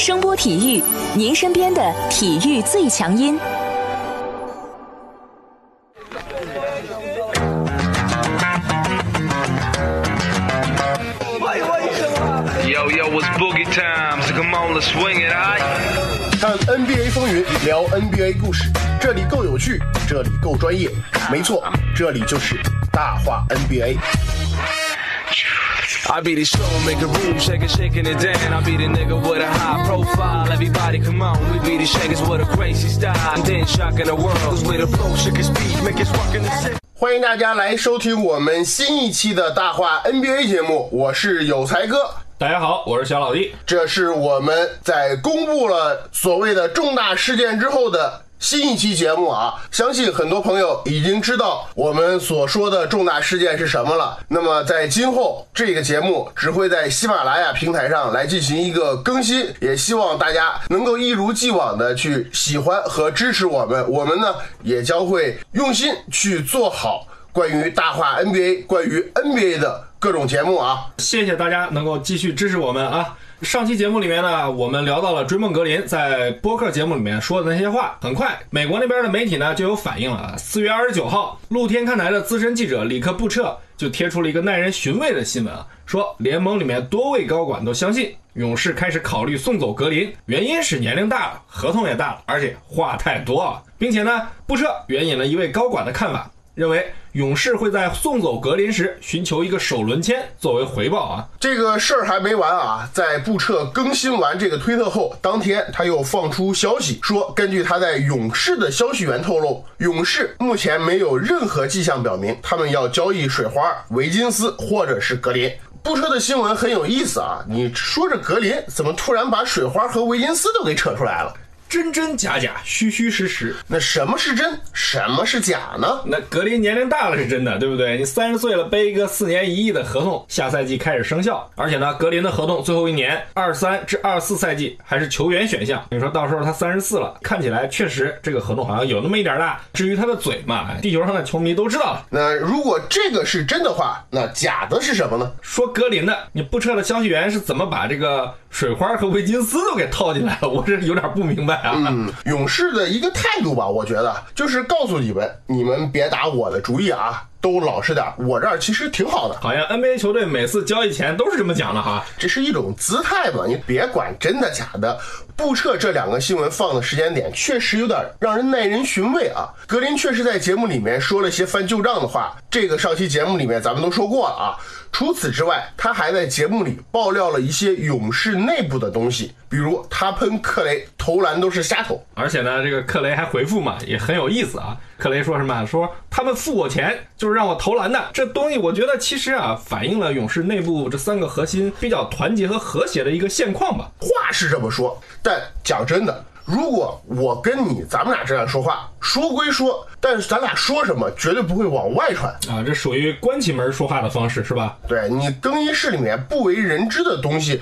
声波体育，您身边的体育最强音。Yo, yo, it's boogie time, so come on, let's swing it, alright? 看 NBA 风云，聊 NBA 故事，这里够有趣，这里够专业，没错，这里就是大话 NBA。I be the show, make a room, shake it, shaking it down. I be the nigga with a high profile. Everybody come on, we be the shakers with a crazy style. And then shocking the world, cause we the flow, shake his speed, make it rock in the city. 欢迎大家来收听我们新一期的大话 NBA 节目，我是有才哥。大家好，我是小老弟。这是我们在公布了所谓的重大事件之后的新一期节目啊！相信很多朋友已经知道我们所说的重大事件是什么了。那么在今后这个节目只会在喜马拉雅平台上来进行一个更新，也希望大家能够一如既往的去喜欢和支持我们。我们呢也将会用心去做好关于大话 NBA、关于 NBA 的各种节目啊。谢谢大家能够继续支持我们啊！上期节目里面呢，我们聊到了追梦格林在播客节目里面说的那些话。很快，美国那边的媒体呢就有反应了啊。四月二十九号，露天看台的资深记者里克布彻就贴出了一个耐人寻味的新闻啊，说联盟里面多位高管都相信勇士开始考虑送走格林，原因是年龄大了，合同也大了，而且话太多啊，并且呢，布彻援引了一位高管的看法。认为勇士会在送走格林时寻求一个首轮签作为回报啊！这个事儿还没完啊，在布彻更新完这个推特后，当天他又放出消息说，根据他在勇士的消息源透露，勇士目前没有任何迹象表明他们要交易水花、维金斯或者是格林。布彻的新闻很有意思啊，你说着格林，怎么突然把水花和维金斯都给扯出来了？真真假假，虚虚实实。那什么是真，什么是假呢？那格林年龄大了是真的，对不对？你三十岁了，背一个四年一亿的合同，下赛季开始生效。而且呢，格林的合同最后一年，二三至二四赛季还是球员选项。你说到时候他三十四了，看起来确实这个合同好像有那么一点大。至于他的嘴嘛，地球上的球迷都知道了。那如果这个是真的话，那假的是什么呢？说格林的，你不撤的消息源是怎么把这个水花和维金斯都给套进来了？我这有点不明白啊。嗯，勇士的一个态度吧，我觉得就是告诉你们，你们别打我的主意啊，都老实点儿，我这儿其实挺好的。好像 NBA 球队每次交易前都是这么讲的哈。这是一种姿态嘛，你别管真的假的。布彻这两个新闻放的时间点确实有点让人耐人寻味啊。格林确实在节目里面说了些翻旧账的话，这个上期节目里面咱们都说过了啊。除此之外，他还在节目里爆料了一些勇士内部的东西，比如他喷克雷投篮都是瞎投，而且呢，这个克雷还回复嘛，也很有意思啊。克雷说什么？说他们付我钱就是让我投篮的。这东西我觉得其实啊，反映了勇士内部这三个核心比较团结和和谐的一个现况吧。话是这么说，但讲真的，如果我跟你咱们俩这样说话，说归说，但是咱俩说什么绝对不会往外传。啊，这属于关起门说话的方式是吧？对你更衣室里面不为人知的东西，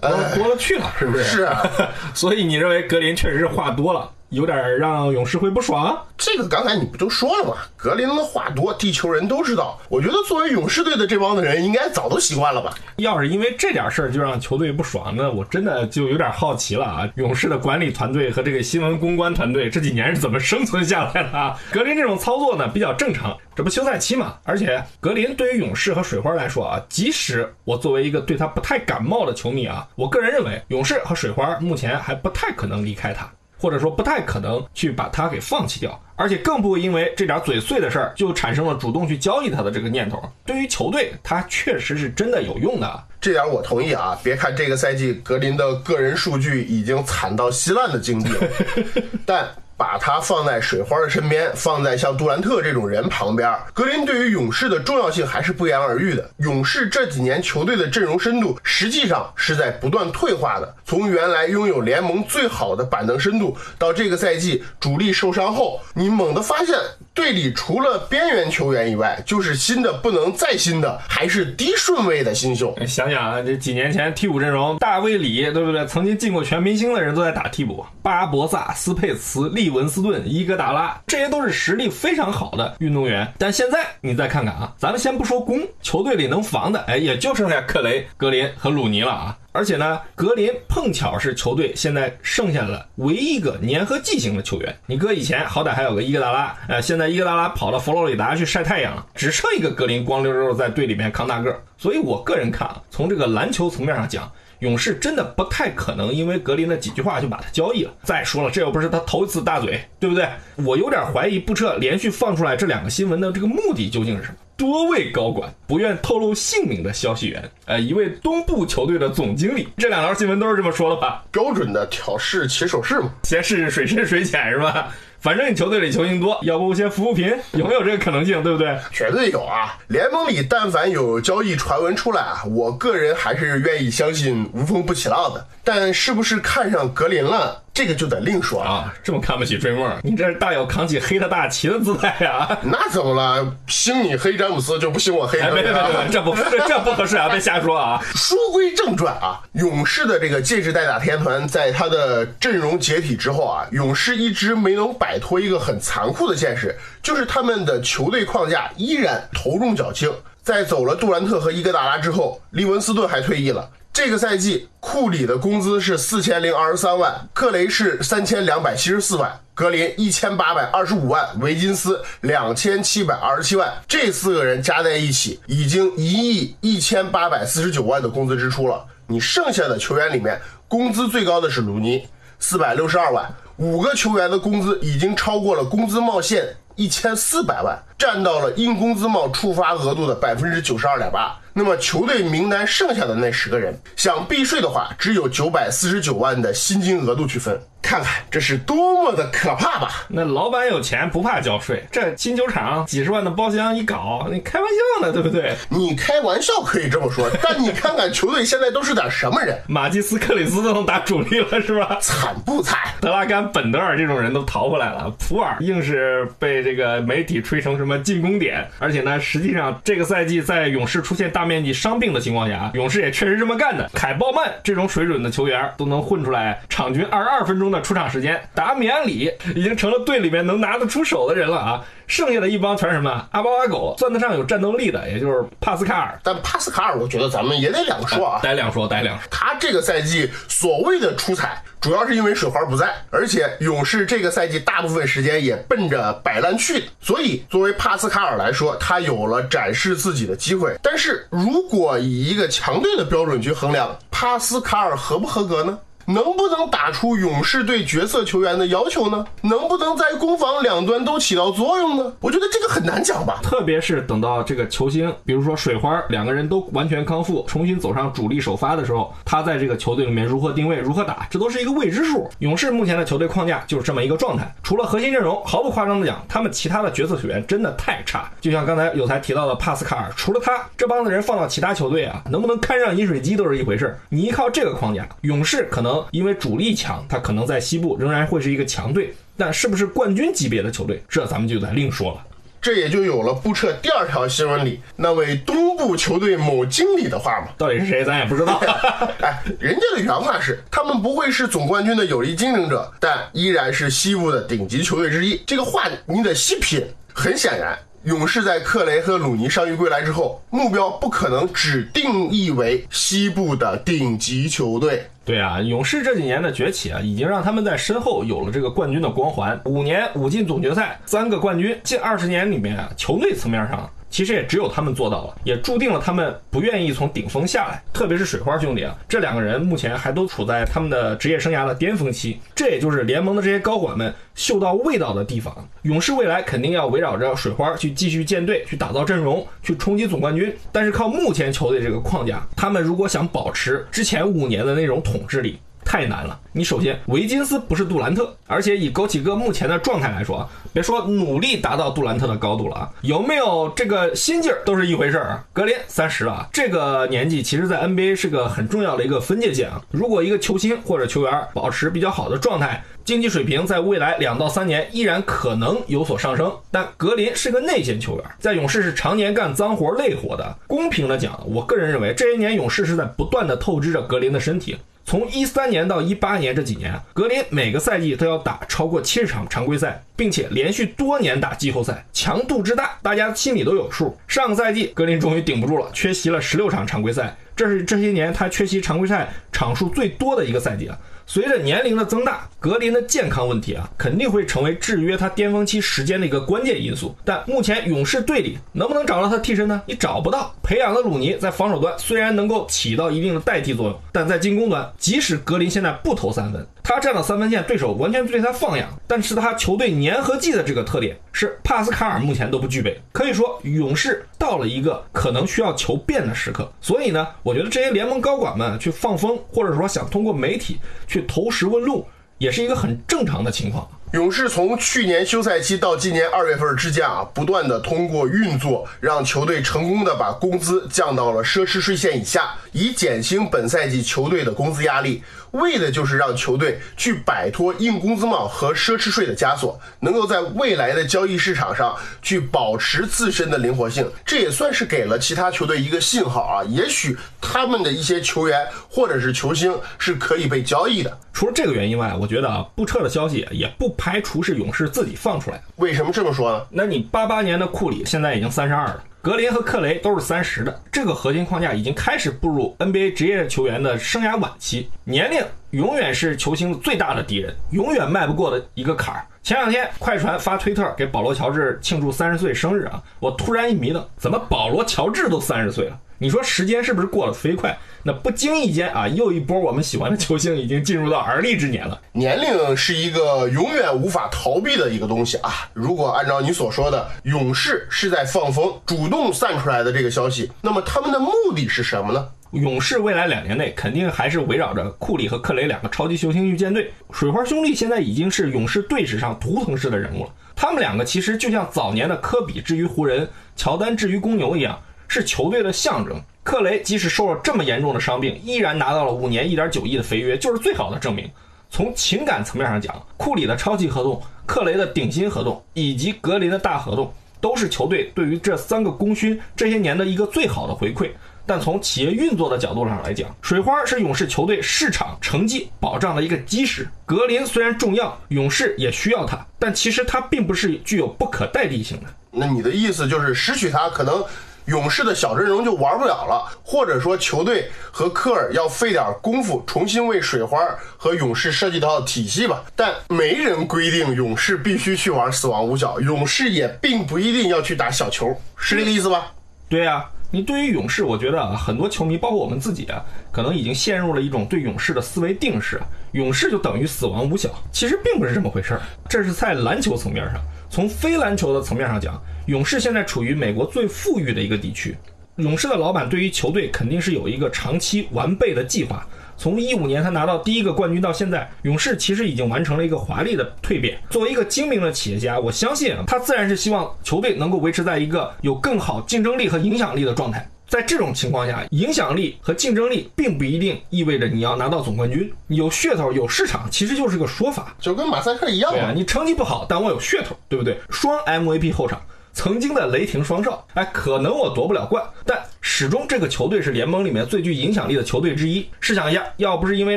多了多了去了，是不是？是啊。所以你认为格林确实是话多了？有点让勇士会不爽。这个刚才你不都说了吗？格林的话多，地球人都知道。我觉得作为勇士队的这帮的人，应该早都习惯了吧。要是因为这点事儿就让球队不爽，那我真的就有点好奇了啊！勇士的管理团队和这个新闻公关团队这几年是怎么生存下来的啊？格林这种操作呢比较正常，这不休赛期嘛。而且格林对于勇士和水花来说啊，即使我作为一个对他不太感冒的球迷啊，我个人认为勇士和水花目前还不太可能离开他。或者说不太可能去把他给放弃掉，而且更不会因为这点嘴碎的事儿就产生了主动去交易他的这个念头。对于球队，他确实是真的有用的。这点我同意啊！别看这个赛季格林的个人数据已经惨到稀烂的境地了，但把他放在水花的身边，放在像杜兰特这种人旁边，格林对于勇士的重要性还是不言而喻的。勇士这几年球队的阵容深度实际上是在不断退化的，从原来拥有联盟最好的板凳深度，到这个赛季主力受伤后，你猛地发现队里除了边缘球员以外，就是新的不能再新的，还是低顺位的新秀。想想啊，这几年前替补阵容，大卫里对不对？曾经进过全明星的人都在打替补，巴博萨、斯佩茨、利文斯顿、伊戈达拉，这些都是实力非常好的运动员。但现在你再看看啊，咱们先不说攻，球队里能防的，哎，也就剩下克雷、格林和鲁尼了啊。而且呢，格林碰巧是球队现在剩下了唯一一个粘合剂型的球员。你哥以前好歹还有个伊戈达拉，呃，现在伊戈达拉跑到佛罗里达去晒太阳了，只剩一个格林光溜溜在队里面扛大个。所以我个人看啊，从这个篮球层面上讲。勇士真的不太可能因为格林的几句话就把他交易了。再说了，这又不是他头一次大嘴，对不对？我有点怀疑布彻连续放出来这两个新闻的这个目的究竟是什么？多位高管不愿透露姓名的消息源，呃，一位东部球队的总经理，这两条新闻都是这么说的吧？标准的挑事起手式嘛，先试试水深水浅是吧？反正你球队里球星多，要不先扶扶贫，有没有这个可能性？对不对？绝对有啊！联盟里但凡有交易传闻出来啊，我个人还是愿意相信无风不起浪的。但是不是看上格林了？这个就得另说了啊！这么看不起追梦，你这是大有扛起黑他大旗的姿态呀！那怎么了？兴你黑詹姆斯就不兴我黑？别别别，这不这这不合适啊！别瞎说啊！书归正传啊，勇士的这个戒指代打天团，在他的阵容解体之后啊，勇士一直没能摆脱一个很残酷的现实，就是他们的球队框架依然头重脚轻。在走了杜兰特和伊戈达拉之后，利文斯顿还退役了。这个赛季，库里的工资是四千零二十三万，克雷是三千两百七十四万，格林一千八百二十五万，维金斯两千七百二十七万。这四个人加在一起，已经一亿一千八百四十九万的工资支出了。你剩下的球员里面，工资最高的是鲁尼，四百六十二万。五个球员的工资已经超过了工资帽线一千四百万，占到了因工资帽触发额度的百分之九十二点八。那么球队名单剩下的那十个人想避税的话，只有九百四十九万的薪金额度去分。看看这是多么的可怕吧！那老板有钱不怕交税，这新球场几十万的包厢一搞，你开玩笑呢，对不对？你开玩笑可以这么说，但你看看球队现在都是点什么人？马基斯、克里斯都能打主力了，是吧？惨不惨？德拉甘、本德尔这种人都逃回来了，普尔硬是被这个媒体吹成什么进攻点，而且呢，实际上这个赛季在勇士出现大面积伤病的情况下，勇士也确实这么干的。凯鲍曼这种水准的球员都能混出来场均二十二分钟。出场时间，达米安里已经成了队里面能拿得出手的人了啊！剩下的一帮全是什么阿猫阿狗，算得上有战斗力的，也就是帕斯卡尔。但帕斯卡尔，我觉得咱们也得两说啊，得两说，得两说。他这个赛季所谓的出彩，主要是因为水花不在，而且勇士这个赛季大部分时间也奔着摆烂去的，所以作为帕斯卡尔来说，他有了展示自己的机会。但是如果以一个强队的标准去衡量，帕斯卡尔合不合格呢？能不能打出勇士对角色球员的要求呢？能不能在攻防两端都起到作用呢？我觉得这个很难讲吧。特别是等到这个球星，比如说水花两个人都完全康复，重新走上主力首发的时候，他在这个球队里面如何定位、如何打，这都是一个未知数。勇士目前的球队框架就是这么一个状态。除了核心阵容，毫不夸张的讲，他们其他的角色球员真的太差。就像刚才有才提到的帕斯卡尔，除了他，这帮子人放到其他球队啊，能不能看上饮水机都是一回事。你依靠这个框架，勇士可能。因为主力强，他可能在西部仍然会是一个强队，但是不是冠军级别的球队，这咱们就得另说了。这也就有了布彻第二条新闻里那位东部球队某经理的话嘛，到底是谁，咱也不知道。哎，人家的原话是，他们不会是总冠军的有力竞争者，但依然是西部的顶级球队之一。这个话你得细品。很显然。勇士在克雷和鲁尼伤愈归来之后，目标不可能只定义为西部的顶级球队。对啊，勇士这几年的崛起啊，已经让他们在身后有了这个冠军的光环。五年五进总决赛，三个冠军，近二十年里面啊，球队层面上。其实也只有他们做到了，也注定了他们不愿意从顶峰下来。特别是水花兄弟啊，这两个人目前还都处在他们的职业生涯的巅峰期。这也就是联盟的这些高管们嗅到味道的地方。勇士未来肯定要围绕着水花去继续建队，去打造阵容，去冲击总冠军。但是靠目前球队这个框架，他们如果想保持之前五年的那种统治力。太难了。你首先，维金斯不是杜兰特，而且以枸杞哥目前的状态来说啊，别说努力达到杜兰特的高度了啊，有没有这个心劲儿都是一回事儿。格林三十了，这个年纪其实，在 NBA 是个很重要的一个分界线啊。如果一个球星或者球员保持比较好的状态，竞技水平在未来两到三年依然可能有所上升。但格林是个内线球员，在勇士是常年干脏活累活的。公平的讲，我个人认为这些年勇士是在不断的透支着格林的身体。从一三年到一八年这几年，格林每个赛季都要打超过七十场常规赛，并且连续多年打季后赛，强度之大，大家心里都有数。上个赛季，格林终于顶不住了，缺席了十六场常规赛，这是这些年他缺席常规赛场数最多的一个赛季了。随着年龄的增大，格林的健康问题啊，肯定会成为制约他巅峰期时间的一个关键因素。但目前勇士队里能不能找到他替身呢？你找不到。培养的鲁尼在防守端虽然能够起到一定的代替作用，但在进攻端，即使格林现在不投三分，他站到三分线，对手完全对他放养。但是他球队粘合剂的这个特点是帕斯卡尔目前都不具备。可以说，勇士到了一个可能需要求变的时刻。所以呢，我觉得这些联盟高管们去放风，或者说想通过媒体。去去投石问路，也是一个很正常的情况。勇士从去年休赛期到今年二月份之间啊，不断的通过运作，让球队成功的把工资降到了奢侈税线以下，以减轻本赛季球队的工资压力，为的就是让球队去摆脱硬工资帽和奢侈税的枷锁，能够在未来的交易市场上去保持自身的灵活性。这也算是给了其他球队一个信号啊，也许他们的一些球员或者是球星是可以被交易的。除了这个原因外，我觉得啊，不撤的消息也不排除是勇士自己放出来的。为什么这么说呢？那你八八年的库里现在已经三十二了，格林和克雷都是三十的，这个核心框架已经开始步入 NBA 职业球员的生涯晚期，年龄永远是球星最大的敌人，永远迈不过的一个坎儿。前两天快船发推特给保罗乔治庆祝三十岁生日啊，我突然一迷瞪，怎么保罗乔治都三十岁了？你说时间是不是过得飞快？那不经意间啊，又一波我们喜欢的球星已经进入到而立之年了。年龄是一个永远无法逃避的一个东西啊！如果按照你所说的，勇士是在放风，主动散出来的这个消息，那么他们的目的是什么呢？勇士未来两年内肯定还是围绕着库里和克雷两个超级球星去建队。水花兄弟现在已经是勇士队史上图腾式的人物了。他们两个其实就像早年的科比至于湖人、乔丹至于公牛一样。是球队的象征。克雷即使受了这么严重的伤病，依然拿到了五年一点九亿的肥约，就是最好的证明。从情感层面上讲，库里的超级合同、克雷的顶薪合同以及格林的大合同，都是球队对于这三个功勋这些年的一个最好的回馈。但从企业运作的角度上来讲，水花是勇士球队市场成绩保障的一个基石。格林虽然重要，勇士也需要他，但其实他并不是具有不可代替性的。那你的意思就是失去他可能？勇士的小阵容就玩不了了，或者说球队和科尔要费点功夫重新为水花和勇士设计套体系吧。但没人规定勇士必须去玩死亡五小，勇士也并不一定要去打小球，是这个意思吧？对呀，你对于勇士，我觉得啊，很多球迷，包括我们自己啊，可能已经陷入了一种对勇士的思维定式，勇士就等于死亡五小，其实并不是这么回事儿。这是在篮球层面上，从非篮球的层面上讲。勇士现在处于美国最富裕的一个地区，勇士的老板对于球队肯定是有一个长期完备的计划。从一五年他拿到第一个冠军到现在，勇士其实已经完成了一个华丽的蜕变。作为一个精明的企业家，我相信他自然是希望球队能够维持在一个有更好竞争力和影响力的状态。在这种情况下，影响力和竞争力并不一定意味着你要拿到总冠军。有噱头、有市场，其实就是个说法，就跟马赛克一样嘛。你成绩不好，但我有噱头，对不对？双 MVP 后场。曾经的雷霆双少，哎，可能我夺不了冠，但始终这个球队是联盟里面最具影响力的球队之一。试想一下，要不是因为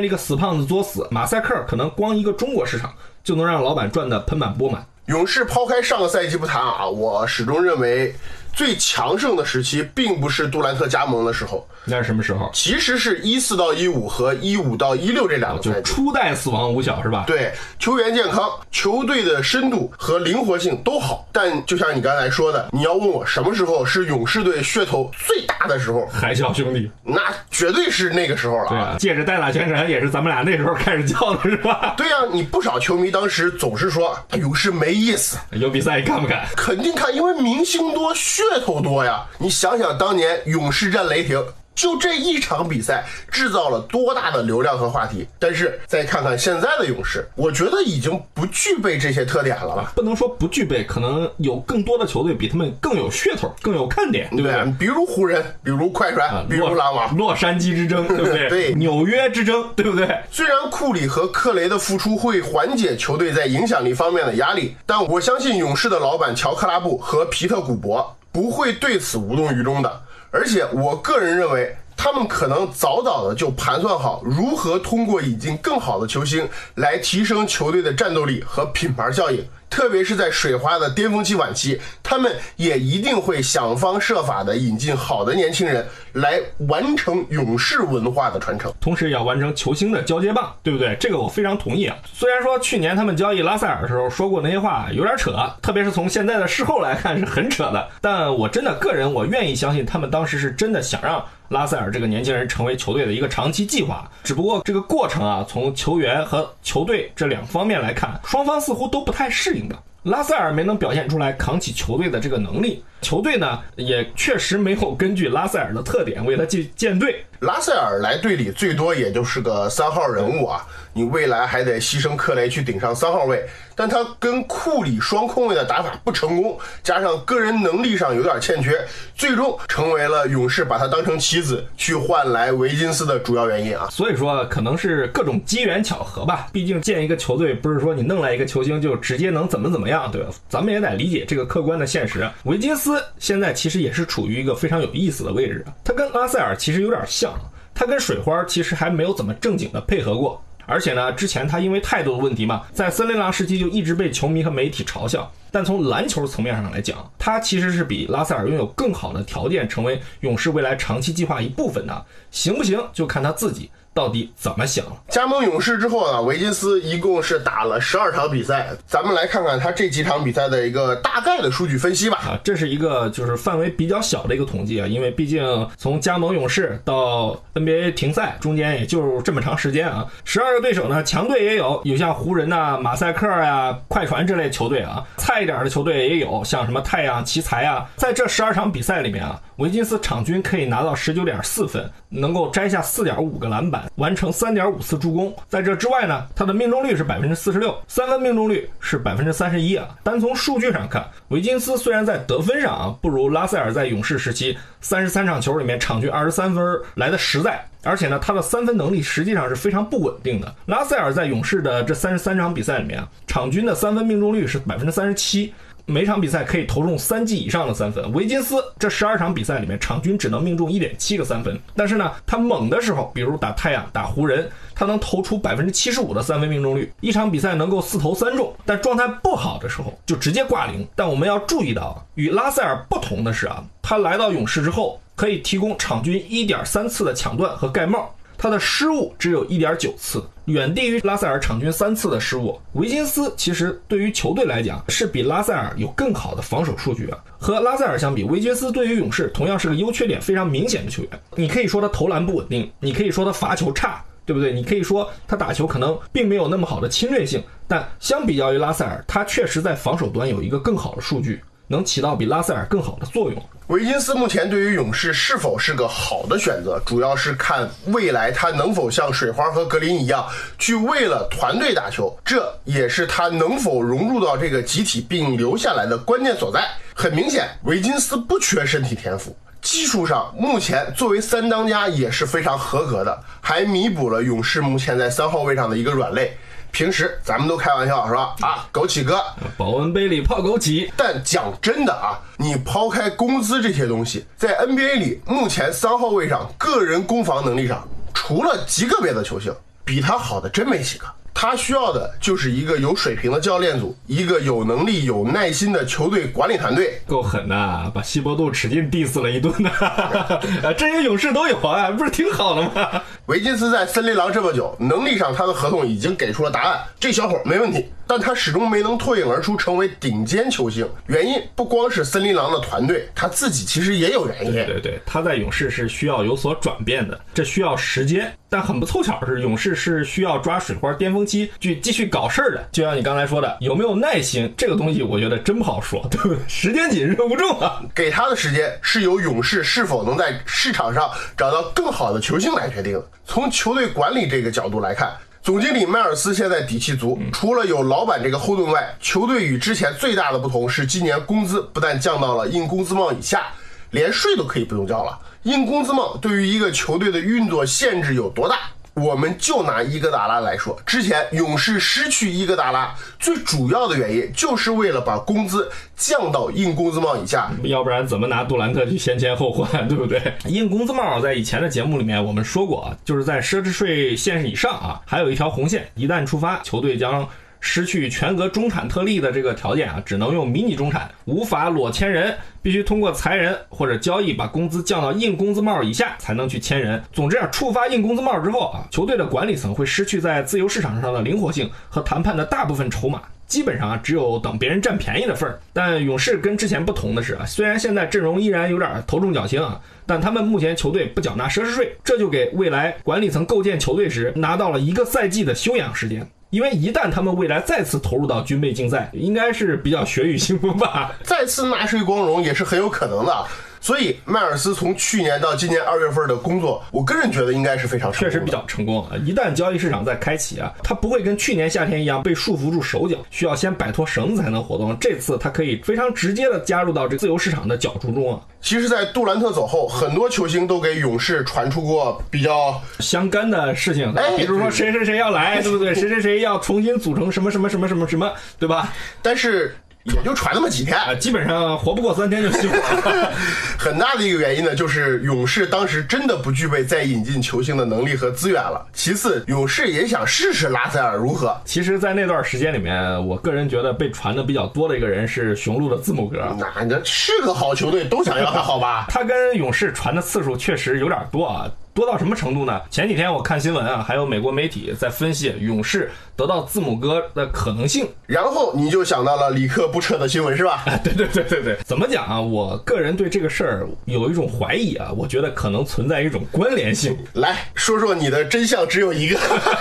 那个死胖子作死，马赛克可能光一个中国市场就能让老板赚得盆满钵满。勇士抛开上个赛季不谈啊，我始终认为。最强盛的时期并不是杜兰特加盟的时候，那是什么时候？其实是一四到一五和一五到一六这两个赛季，初代死亡五小是吧？对，球员健康，球队的深度和灵活性都好。但就像你刚才说的，你要问我什么时候是勇士队噱头最大的时候？海啸兄弟，那绝对是那个时候了。对，借着戴打全神也是咱们俩那时候开始叫的是吧？对呀，你不少球迷当时总是说勇士没意思，有比赛你看不看？肯定看，因为明星多，噱头多呀。你想想，当年勇士战雷霆。就这一场比赛制造了多大的流量和话题？但是再看看现在的勇士，我觉得已经不具备这些特点了吧？不能说不具备，可能有更多的球队比他们更有噱头、更有看点，对不对？比如湖人，比如快船，比如篮网，洛杉矶之争，对不对？对，纽约之争，对不对？虽然库里和克雷的复出会缓解球队在影响力方面的压力，但我相信勇士的老板乔克拉布和皮特古博不会对此无动于衷的。而且，我个人认为，他们可能早早的就盘算好如何通过引进更好的球星来提升球队的战斗力和品牌效应。特别是在水花的巅峰期晚期，他们也一定会想方设法的引进好的年轻人来完成勇士文化的传承。同时也要完成球星的交接棒，对不对？这个我非常同意啊。虽然说去年他们交易拉塞尔的时候说过那些话有点扯，特别是从现在的事后来看是很扯的，但我真的个人我愿意相信他们当时是真的想让。拉塞尔这个年轻人成为球队的一个长期计划，只不过这个过程啊，从球员和球队这两方面来看，双方似乎都不太适应的。拉塞尔没能表现出来扛起球队的这个能力，球队呢也确实没有根据拉塞尔的特点为他去建队。拉塞尔来队里最多也就是个三号人物啊，你未来还得牺牲克雷去顶上三号位。但他跟库里双控卫的打法不成功，加上个人能力上有点欠缺，最终成为了勇士把他当成棋子去换来维金斯的主要原因啊。所以说可能是各种机缘巧合吧。毕竟建一个球队不是说你弄来一个球星就直接能怎么怎么样，对吧？咱们也得理解这个客观的现实。维金斯斯现在其实也是处于一个非常有意思的位置，他跟拉塞尔其实有点像，他跟水花其实还没有怎么正经的配合过。而且呢，之前他因为态度的问题嘛，在森林狼时期就一直被球迷和媒体嘲笑。但从篮球层面上来讲，他其实是比拉塞尔拥有更好的条件，成为勇士未来长期计划一部分的。行不行，就看他自己。到底怎么想？加盟勇士之后啊？维金斯一共是打了十二场比赛，咱们来看看他这几场比赛的一个大概的数据分析吧。啊，这是一个就是范围比较小的一个统计啊，因为毕竟从加盟勇士到 NBA 停赛中间也就这么长时间啊。十二个对手呢，强队也有，有像湖人呐、马赛克呀、快船这类球队啊，菜一点的球队也有，像什么太阳、奇才啊。在这十二场比赛里面啊，维金斯场均可以拿到十九点四分，能够摘下四点五个篮板。完成三点五次助攻，在这之外呢，他的命中率是百分之四十六，三分命中率是百分之三十一啊。单从数据上看，维金斯虽然在得分上啊不如拉塞尔在勇士时期三十三场球里面场均二十三分来的实在，而且呢，他的三分能力实际上是非常不稳定的。拉塞尔在勇士的这三十三场比赛里面啊，场均的三分命中率是百分之三十七。每场比赛可以投中三记以上的三分，维金斯这十二场比赛里面，场均只能命中一点七个三分。但是呢，他猛的时候，比如打太阳、打湖人，他能投出百分之七十五的三分命中率，一场比赛能够四投三中。但状态不好的时候，就直接挂零。但我们要注意到，与拉塞尔不同的是啊，他来到勇士之后，可以提供场均一点三次的抢断和盖帽。他的失误只有一点九次，远低于拉塞尔场均三次的失误。维金斯其实对于球队来讲是比拉塞尔有更好的防守数据啊。和拉塞尔相比，维金斯对于勇士同样是个优缺点非常明显的球员。你可以说他投篮不稳定，你可以说他罚球差，对不对？你可以说他打球可能并没有那么好的侵略性。但相比较于拉塞尔，他确实在防守端有一个更好的数据。能起到比拉塞尔更好的作用。维金斯目前对于勇士是否是个好的选择，主要是看未来他能否像水花和格林一样，去为了团队打球，这也是他能否融入到这个集体并留下来的关键所在。很明显，维金斯不缺身体天赋，技术上目前作为三当家也是非常合格的，还弥补了勇士目前在三号位上的一个软肋。平时咱们都开玩笑是吧？啊，枸杞哥，保温杯里泡枸杞。但讲真的啊，你抛开工资这些东西，在 NBA 里，目前三号位上个人攻防能力上，除了极个别的球星，比他好的真没几个。他需要的就是一个有水平的教练组，一个有能力、有耐心的球队管理团队。够狠呐，把西伯杜使劲 diss 了一顿呐！这些勇士都有啊，不是挺好的吗？维金斯在森林狼这么久，能力上他的合同已经给出了答案，这小伙没问题。但他始终没能脱颖而出，成为顶尖球星。原因不光是森林狼的团队，他自己其实也有原因。对对对，他在勇士是需要有所转变的，这需要时间。但很不凑巧的是，勇士是需要抓水花巅峰期去继续搞事儿的。就像你刚才说的，有没有耐心，这个东西我觉得真不好说，对不对？时间紧，任务重啊。给他的时间是由勇士是否能在市场上找到更好的球星来决定的。从球队管理这个角度来看。总经理迈尔斯现在底气足，除了有老板这个后盾外，球队与之前最大的不同是，今年工资不但降到了硬工资帽以下，连税都可以不用交了。硬工资帽对于一个球队的运作限制有多大？我们就拿伊戈达拉来说，之前勇士失去伊戈达拉最主要的原因，就是为了把工资降到硬工资帽以下。要不然怎么拿杜兰特去先签后换，对不对？硬工资帽在以前的节目里面我们说过啊，就是在奢侈税线以上啊，还有一条红线，一旦触发，球队将。失去全额中产特例的这个条件啊，只能用迷你中产，无法裸签人，必须通过裁人或者交易把工资降到硬工资帽以下才能去签人。总之啊，触发硬工资帽之后啊，球队的管理层会失去在自由市场上的灵活性和谈判的大部分筹码，基本上啊只有等别人占便宜的份儿。但勇士跟之前不同的是啊，虽然现在阵容依然有点头重脚轻啊，但他们目前球队不缴纳奢侈税，这就给未来管理层构建球队时拿到了一个赛季的休养时间。因为一旦他们未来再次投入到军备竞赛，应该是比较血雨腥风吧，再次纳税光荣也是很有可能的。所以迈尔斯从去年到今年二月份的工作，我个人觉得应该是非常确实比较成功啊！一旦交易市场再开启啊，他不会跟去年夏天一样被束缚住手脚，需要先摆脱绳子才能活动。这次他可以非常直接的加入到这自由市场的角逐中啊！其实，在杜兰特走后，很多球星都给勇士传出过比较相干的事情，比如说谁谁谁要来，对不对？谁谁谁要重新组成什么什么什么什么什么，对吧？但是。也就传那么几天啊，基本上活不过三天就熄火了。很大的一个原因呢，就是勇士当时真的不具备再引进球星的能力和资源了。其次，勇士也想试试拉塞尔如何。其实，在那段时间里面，我个人觉得被传的比较多的一个人是雄鹿的字母哥。那这是个好球队，都想要他，好吧？他跟勇士传的次数确实有点多啊。多到什么程度呢？前几天我看新闻啊，还有美国媒体在分析勇士得到字母哥的可能性，然后你就想到了里克不撤的新闻是吧？对对对对对，怎么讲啊？我个人对这个事儿有一种怀疑啊，我觉得可能存在一种关联性。来说说你的真相只有一个，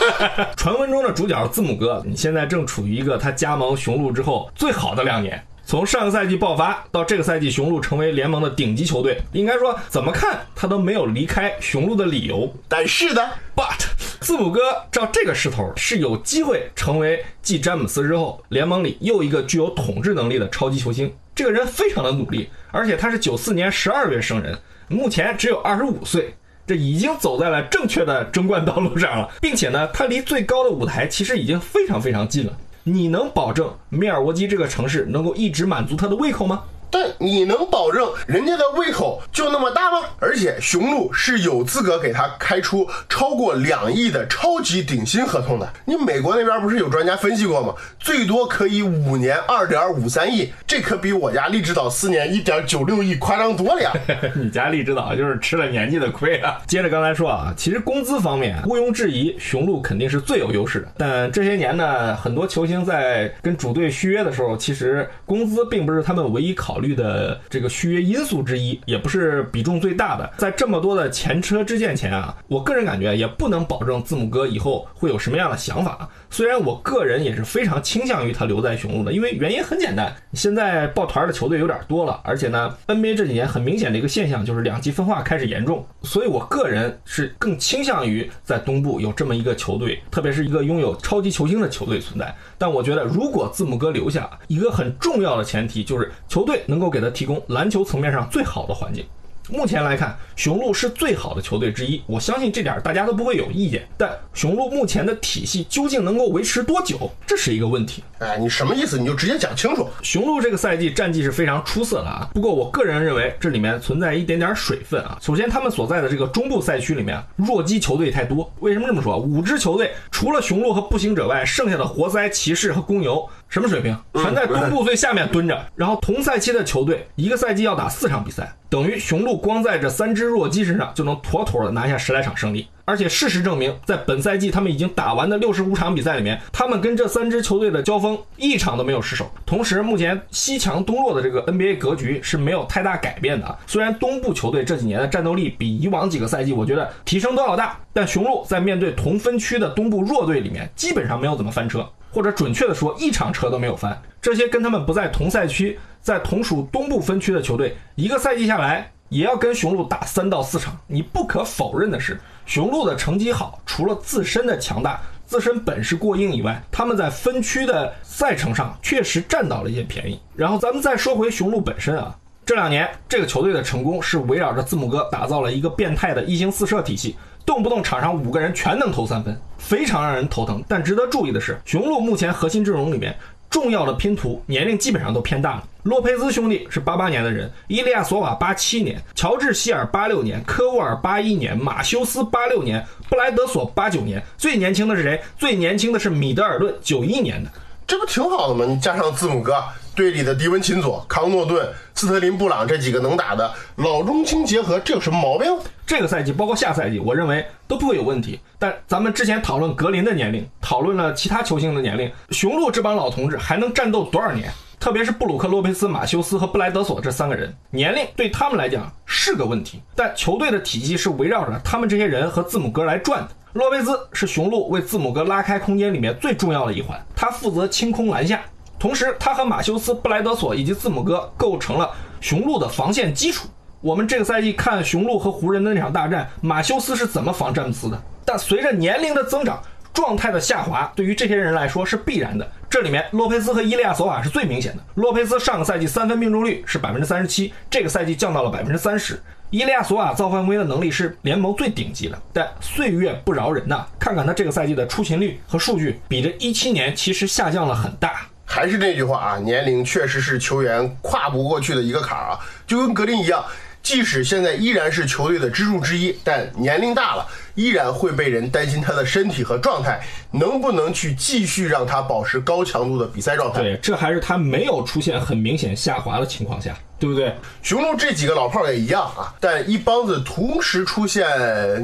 传闻中的主角字母哥，你现在正处于一个他加盟雄鹿之后最好的两年。从上个赛季爆发到这个赛季，雄鹿成为联盟的顶级球队，应该说怎么看他都没有离开雄鹿的理由。但是呢，But 字母哥照这个势头是有机会成为继詹姆斯之后联盟里又一个具有统治能力的超级球星。这个人非常的努力，而且他是九四年十二月生人，目前只有二十五岁，这已经走在了正确的争冠道路上了，并且呢，他离最高的舞台其实已经非常非常近了。你能保证米尔沃基这个城市能够一直满足他的胃口吗？但你能保证人家的胃口就那么大吗？而且雄鹿是有资格给他开出超过两亿的超级顶薪合同的。你美国那边不是有专家分析过吗？最多可以五年二点五三亿，这可比我家利指导四年一点九六亿夸张多了呀！你家利指导就是吃了年纪的亏啊。接着刚才说啊，其实工资方面毋庸置疑，雄鹿肯定是最有优势的。但这些年呢，很多球星在跟主队续约的时候，其实工资并不是他们唯一考。考虑的这个续约因素之一，也不是比重最大的。在这么多的前车之鉴前啊，我个人感觉也不能保证字母哥以后会有什么样的想法。虽然我个人也是非常倾向于他留在雄鹿的，因为原因很简单，现在抱团的球队有点多了，而且呢，NBA 这几年很明显的一个现象就是两极分化开始严重，所以我个人是更倾向于在东部有这么一个球队，特别是一个拥有超级球星的球队存在。但我觉得，如果字母哥留下，一个很重要的前提就是球队。能够给他提供篮球层面上最好的环境。目前来看，雄鹿是最好的球队之一，我相信这点大家都不会有意见。但雄鹿目前的体系究竟能够维持多久，这是一个问题。哎，你什么意思？你就直接讲清楚。雄鹿这个赛季战绩是非常出色的啊，不过我个人认为这里面存在一点点水分啊。首先，他们所在的这个中部赛区里面弱鸡球队太多。为什么这么说？五支球队除了雄鹿和步行者外，剩下的活塞、骑士和公牛什么水平？全在东部最下面蹲着。然后同赛期的球队一个赛季要打四场比赛。等于雄鹿光在这三只弱鸡身上就能妥妥的拿下十来场胜利，而且事实证明，在本赛季他们已经打完的六十五场比赛里面，他们跟这三支球队的交锋一场都没有失手。同时，目前西强东弱的这个 NBA 格局是没有太大改变的。虽然东部球队这几年的战斗力比以往几个赛季我觉得提升都要大，但雄鹿在面对同分区的东部弱队里面，基本上没有怎么翻车，或者准确的说，一场车都没有翻。这些跟他们不在同赛区。在同属东部分区的球队，一个赛季下来也要跟雄鹿打三到四场。你不可否认的是，雄鹿的成绩好，除了自身的强大、自身本事过硬以外，他们在分区的赛程上确实占到了一些便宜。然后咱们再说回雄鹿本身啊，这两年这个球队的成功是围绕着字母哥打造了一个变态的一星四射体系。动不动场上五个人全能投三分，非常让人头疼。但值得注意的是，雄鹿目前核心阵容里面重要的拼图年龄基本上都偏大了。洛佩兹兄弟是八八年的人，伊利亚索瓦八七年，乔治希尔八六年，科沃尔八一年，马修斯八六年，布莱德索八九年，最年轻的是谁？最年轻的是米德尔顿，九一年的。这不挺好的吗？你加上字母哥。队里的迪文琴佐、康诺顿、斯特林布朗这几个能打的老中青结合，这有什么毛病？这个赛季包括下赛季，我认为都不会有问题。但咱们之前讨论格林的年龄，讨论了其他球星的年龄，雄鹿这帮老同志还能战斗多少年？特别是布鲁克·洛佩斯、马修斯和布莱德索这三个人，年龄对他们来讲是个问题。但球队的体系是围绕着他们这些人和字母哥来转的。洛佩兹是雄鹿为字母哥拉开空间里面最重要的一环，他负责清空篮下。同时，他和马修斯、布莱德索以及字母哥构成了雄鹿的防线基础。我们这个赛季看雄鹿和湖人的那场大战，马修斯是怎么防詹姆斯的？但随着年龄的增长，状态的下滑，对于这些人来说是必然的。这里面，洛佩斯和伊利亚索瓦是最明显的。洛佩斯上个赛季三分命中率是百分之三十七，这个赛季降到了百分之三十。伊利亚索瓦造犯规的能力是联盟最顶级的，但岁月不饶人呐！看看他这个赛季的出勤率和数据，比这一七年其实下降了很大。还是那句话啊，年龄确实是球员跨不过去的一个坎儿啊，就跟格林一样，即使现在依然是球队的支柱之一，但年龄大了，依然会被人担心他的身体和状态能不能去继续让他保持高强度的比赛状态。对，这还是他没有出现很明显下滑的情况下。对不对？雄鹿这几个老炮也一样啊，但一帮子同时出现，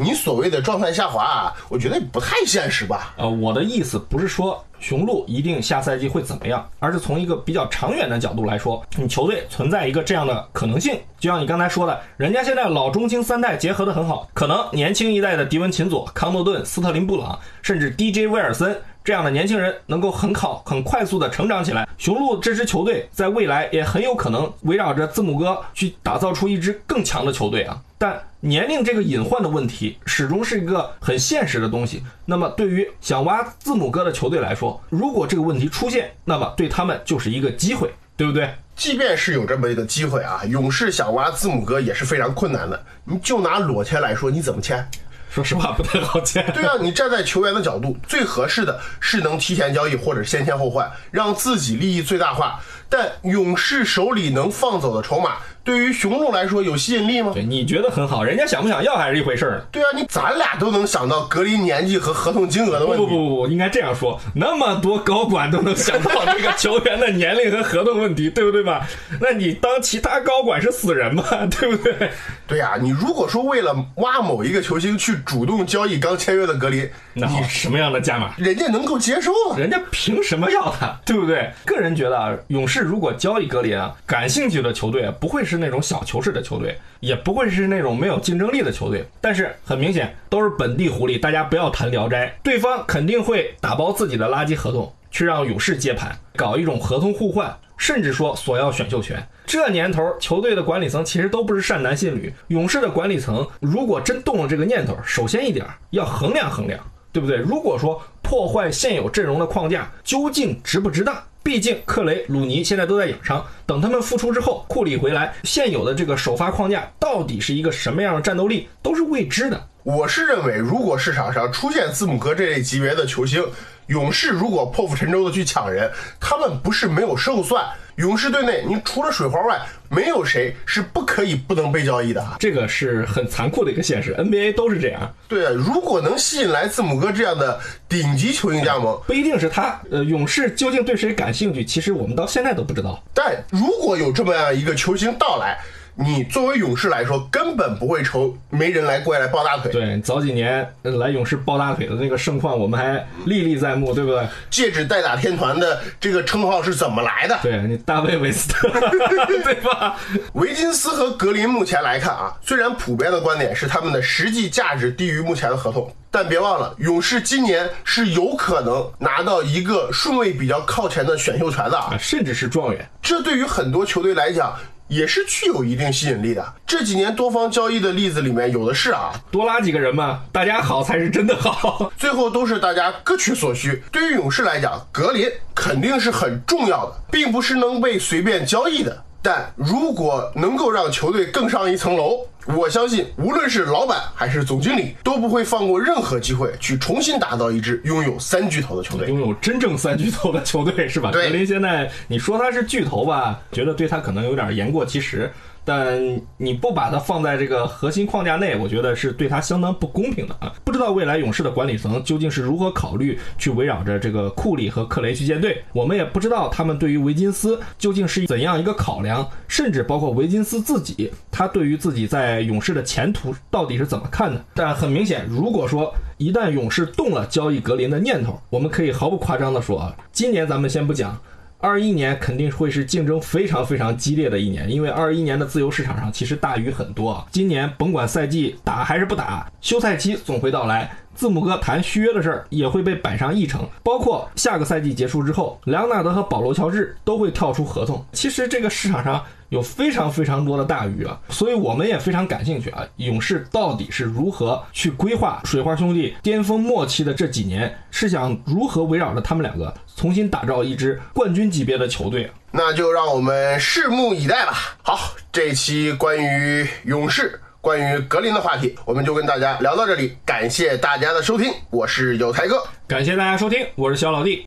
你所谓的状态下滑啊，我觉得不太现实吧？呃，我的意思不是说雄鹿一定下赛季会怎么样，而是从一个比较长远的角度来说，你球队存在一个这样的可能性。就像你刚才说的，人家现在老中青三代结合的很好，可能年轻一代的迪文琴佐、康诺顿、斯特林布朗，甚至 DJ 威尔森。这样的年轻人能够很好、很快速的成长起来，雄鹿这支球队在未来也很有可能围绕着字母哥去打造出一支更强的球队啊。但年龄这个隐患的问题始终是一个很现实的东西。那么对于想挖字母哥的球队来说，如果这个问题出现，那么对他们就是一个机会，对不对？即便是有这么一个机会啊，勇士想挖字母哥也是非常困难的。你就拿裸签来说，你怎么签？说实话不太好签。对啊，你站在球员的角度，最合适的是能提前交易或者先签后换，让自己利益最大化。但勇士手里能放走的筹码。对于雄鹿来说有吸引力吗？对，你觉得很好，人家想不想要还是一回事儿。对啊，你咱俩都能想到隔离年纪和合同金额的问题。不不不不，应该这样说，那么多高管都能想到这个球员的年龄和合同问题，对不对吧？那你当其他高管是死人吗？对不对？对呀，你如果说为了挖某一个球星去主动交易刚签约的格林，那你什么样的价码？人家能够接受啊？人家凭什么要他？对不对？个人觉得啊，勇士如果交易格林啊，感兴趣的球队不会是那种小球式的球队，也不会是那种没有竞争力的球队。但是很明显，都是本地狐狸，大家不要谈聊斋。对方肯定会打包自己的垃圾合同，去让勇士接盘，搞一种合同互换，甚至说索要选秀权。这年头，球队的管理层其实都不是善男信女。勇士的管理层如果真动了这个念头，首先一点要衡量衡量，对不对？如果说破坏现有阵容的框架，究竟值不值当？毕竟克雷、鲁尼现在都在养伤，等他们复出之后，库里回来，现有的这个首发框架到底是一个什么样的战斗力，都是未知的。我是认为，如果市场上出现字母哥这类级别的球星，勇士如果破釜沉舟的去抢人，他们不是没有胜算。勇士队内，你除了水花外，没有谁是不可以不能被交易的。这个是很残酷的一个现实，NBA 都是这样。对啊，如果能吸引来字母哥这样的顶级球星加盟，不一定是他。呃，勇士究竟对谁感兴趣，其实我们到现在都不知道。但如果有这么样一个球星到来，你作为勇士来说，根本不会愁没人来过来抱大腿。对，早几年来勇士抱大腿的那个盛况，我们还历历在目，对不对？戒指代打天团的这个称号是怎么来的？对你大卫·韦斯特，对吧？维金斯和格林目前来看啊，虽然普遍的观点是他们的实际价值低于目前的合同，但别忘了，勇士今年是有可能拿到一个顺位比较靠前的选秀权的啊，甚至是状元。这对于很多球队来讲。也是具有一定吸引力的。这几年多方交易的例子里面有的是啊，多拉几个人嘛，大家好才是真的好。最后都是大家各取所需。对于勇士来讲，格林肯定是很重要的，并不是能被随便交易的。但如果能够让球队更上一层楼，我相信无论是老板还是总经理都不会放过任何机会去重新打造一支拥有三巨头的球队。拥有真正三巨头的球队是吧？格林现在你说他是巨头吧，觉得对他可能有点言过其实。但你不把它放在这个核心框架内，我觉得是对他相当不公平的啊！不知道未来勇士的管理层究竟是如何考虑去围绕着这个库里和克雷去建队，我们也不知道他们对于维金斯究竟是怎样一个考量，甚至包括维金斯自己，他对于自己在勇士的前途到底是怎么看的？但很明显，如果说一旦勇士动了交易格林的念头，我们可以毫不夸张地说啊，今年咱们先不讲。二一年肯定会是竞争非常非常激烈的一年，因为二一年的自由市场上其实大鱼很多。今年甭管赛季打还是不打，休赛期总会到来。字母哥谈续约的事儿也会被摆上议程，包括下个赛季结束之后，莱昂纳德和保罗乔治都会跳出合同。其实这个市场上有非常非常多的大鱼啊，所以我们也非常感兴趣啊。勇士到底是如何去规划水花兄弟巅峰末期的这几年，是想如何围绕着他们两个重新打造一支冠军级别的球队？那就让我们拭目以待吧。好，这期关于勇士。关于格林的话题，我们就跟大家聊到这里，感谢大家的收听，我是有才哥，感谢大家收听，我是小老弟。